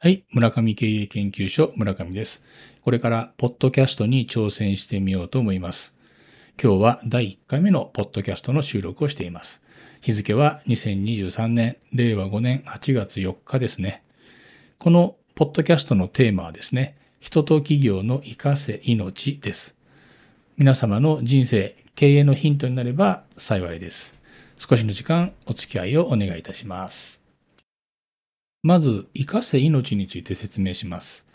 はい、村上経営研究所村上です。これからポッドキャストに挑戦してみようと思います。今日は第1回目のポッドキャストの収録をしています。日付は2023年令和5年8月4日ですね。このポッドキャストのテーマはですね、人と企業の活かせ命です。皆様の人生、経営のヒントになれば幸いです。少しの時間お付き合いをお願いいたします。まず、生かせ命について説明します。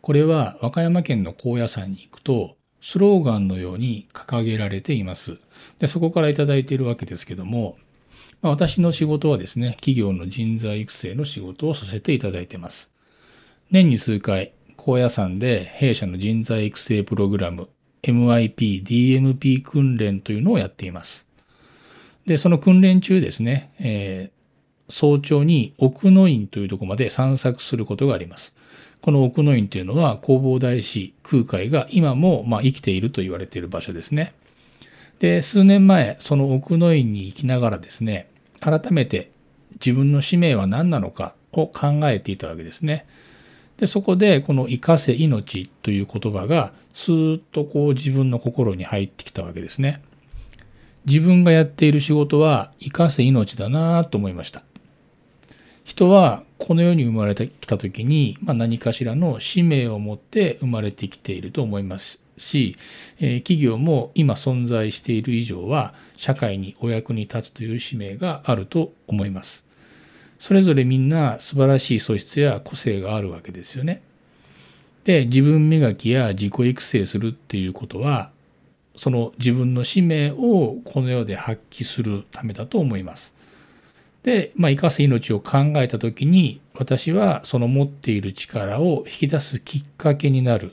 これは和歌山県の高野山に行くと、スローガンのように掲げられています。でそこからいただいているわけですけども、まあ、私の仕事はですね、企業の人材育成の仕事をさせていただいています。年に数回、高野山で弊社の人材育成プログラム、MIP、DMP 訓練というのをやっています。で、その訓練中ですね、えー早朝に奥の院というとこまで散策することがあります。この奥の院というのは弘法大師空海が今もまあ生きていると言われている場所ですね。で、数年前、その奥の院に行きながらですね、改めて自分の使命は何なのかを考えていたわけですね。で、そこでこの生かせ命という言葉がスーッとこう自分の心に入ってきたわけですね。自分がやっている仕事は生かせ命だなと思いました。人はこの世に生まれてきた時に、まあ、何かしらの使命を持って生まれてきていると思いますし、えー企業も今存在している以上は社会にお役に立つという使命があると思います。それぞれみんな素晴らしい素質や個性があるわけですよね。で自分磨きや自己育成するっていうことはその自分の使命をこの世で発揮するためだと思います。で、まあ、生かす命を考えた時に私はその持っている力を引き出すきっかけになる、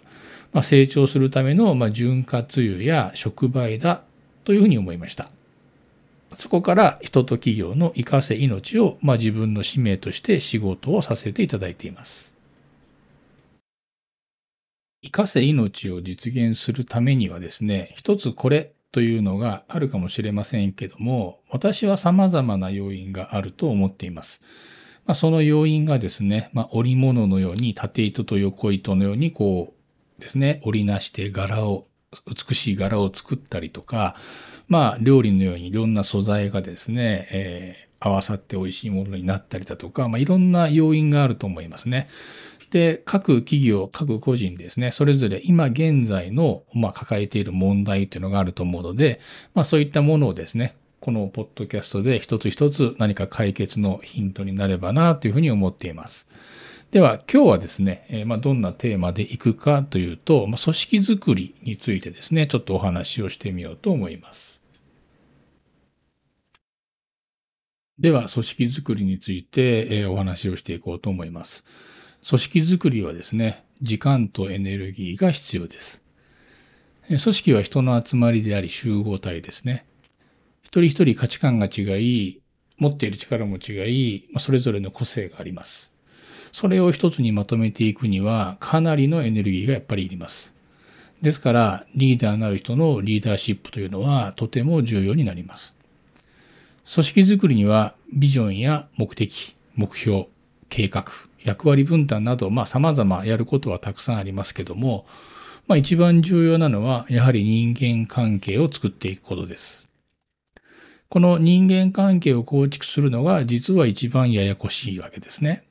まあ、成長するためのまあ潤滑油や触媒だというふうに思いました。そこから人と企業の生かせ命をまあ自分の使命として仕事をさせていただいています。生かせ命を実現するためにはですね、一つこれというのがあるかもしれませんけども、私は様々な要因があると思っています。まあ、その要因がですね、まあ、織物のように縦糸と横糸のようにこうですね、織りなして柄を、美しい柄を作ったりとか、まあ、料理のようにいろんな素材がですね、えー合わさって美味しいものになったりだとか、まあ、いろんな要因があると思いますね。で、各企業、各個人ですね、それぞれ今現在の、まあ、抱えている問題というのがあると思うので、まあ、そういったものをですね、このポッドキャストで一つ一つ何か解決のヒントになればなというふうに思っています。では、今日はですね、えまあ、どんなテーマでいくかというと、まあ、組織づくりについてですね、ちょっとお話をしてみようと思います。では、組織づくりについて、お話をしていこうと思います。組織づくりはですね、時間とエネルギーが必要です。組織は人の集まりであり集合体ですね。一人一人価値観が違い、持っている力も違い、それぞれの個性があります。それを一つにまとめていくには、かなりのエネルギーがやっぱりいります。ですから、リーダーなる人のリーダーシップというのはとても重要になります。組織づくりにはビジョンや目的、目標、計画、役割分担など、まあ様々やることはたくさんありますけども、まあ一番重要なのはやはり人間関係を作っていくことです。この人間関係を構築するのが実は一番ややこしいわけですね。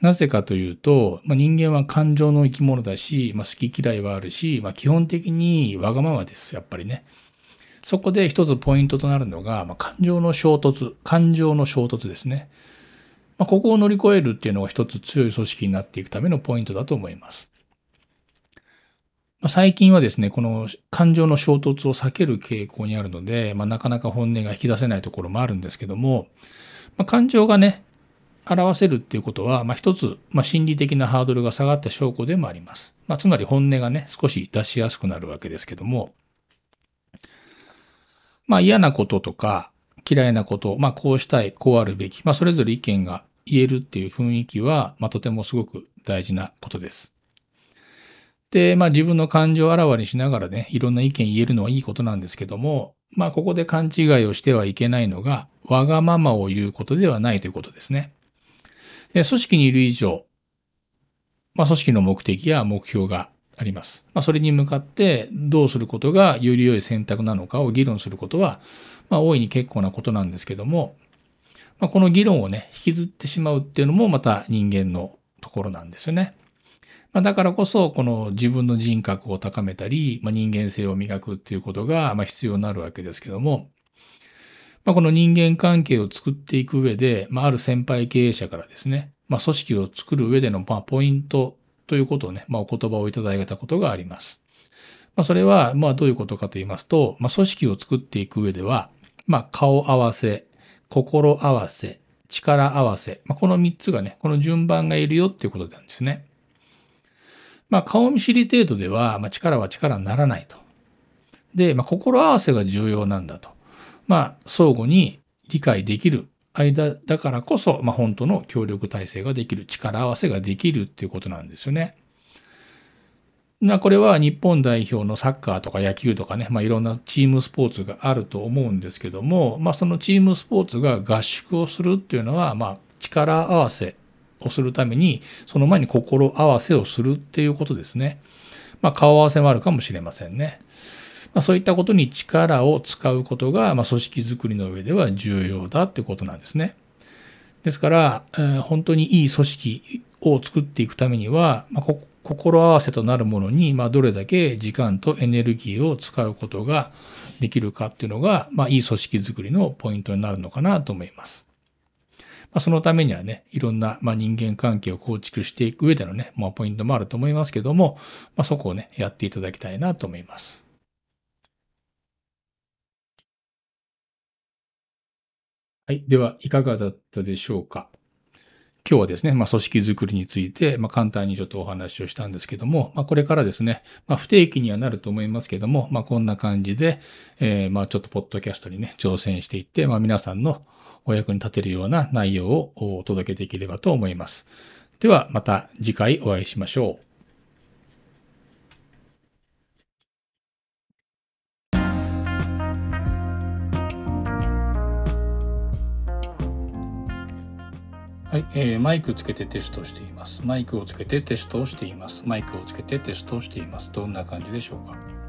なぜかというと、まあ、人間は感情の生き物だし、まあ、好き嫌いはあるし、まあ、基本的にわがままです、やっぱりね。そこで一つポイントとなるのが、まあ、感情の衝突、感情の衝突ですね。まあ、ここを乗り越えるっていうのが一つ強い組織になっていくためのポイントだと思います。まあ、最近はですね、この感情の衝突を避ける傾向にあるので、まあ、なかなか本音が引き出せないところもあるんですけども、まあ、感情がね、表せるっていうことは、まあ、一つ、まあ、心理的なハードルが下がった証拠でもあります。まあ、つまり本音がね、少し出しやすくなるわけですけども、まあ、嫌なこととか、嫌いなこと、まあ、こうしたい、こうあるべき、まあ、それぞれ意見が言えるっていう雰囲気は、まあ、とてもすごく大事なことです。で、まあ、自分の感情をあらわにしながらね、いろんな意見言えるのはいいことなんですけども、まあ、ここで勘違いをしてはいけないのが、わがままを言うことではないということですね。で組織にいる以上、まあ、組織の目的や目標があります。まあ、それに向かってどうすることがより良い選択なのかを議論することは、まあ、大いに結構なことなんですけども、まあ、この議論をね、引きずってしまうっていうのもまた人間のところなんですよね。まあ、だからこそ、この自分の人格を高めたり、まあ、人間性を磨くっていうことが、ま、必要になるわけですけども、まあ、この人間関係を作っていく上で、まあ、ある先輩経営者からですね、まあ、組織を作る上での、まあ、ポイントということをね、まあ、お言葉をいただいたことがあります。まあ、それは、まあ、どういうことかと言いますと、まあ、組織を作っていく上では、まあ、顔合わせ、心合わせ、力合わせ、まあ、この3つがね、この順番がいるよっていうことなんですね。まあ、顔見知り程度では、まあ、力は力にならないと。で、まあ、心合わせが重要なんだと。まあ、相互に理解できる間だからこそ、まあ、本当の協力体制ができる、力合わせができるっていうことなんですよね。なこれは日本代表のサッカーとか野球とかね、まあ、いろんなチームスポーツがあると思うんですけども、まあ、そのチームスポーツが合宿をするっていうのは、まあ、力合わせをするために、その前に心合わせをするっていうことですね。まあ、顔合わせもあるかもしれませんね。まあ、そういったことに力を使うことが、まあ、組織づくりの上では重要だってことなんですね。ですから、えー、本当にいい組織を作っていくためには、まあ、心合わせとなるものに、まあ、どれだけ時間とエネルギーを使うことができるかっていうのが、まあ、いい組織づくりのポイントになるのかなと思います。まあ、そのためにはね、いろんな、まあ、人間関係を構築していく上でのね、まあ、ポイントもあると思いますけども、まあ、そこをね、やっていただきたいなと思います。はい。では、いかがだったでしょうか？今日はですね、まあ、組織づくりについて、まあ、簡単にちょっとお話をしたんですけども、まあ、これからですね、まあ、不定期にはなると思いますけども、まあ、こんな感じで、えー、まあ、ちょっとポッドキャストにね、挑戦していって、まあ、皆さんのお役に立てるような内容をお届けできればと思います。では、また次回お会いしましょう。はい、えー、マイクつけてテストしています。マイクをつけてテストをしています。マイクをつけてテストをしています。どんな感じでしょうか？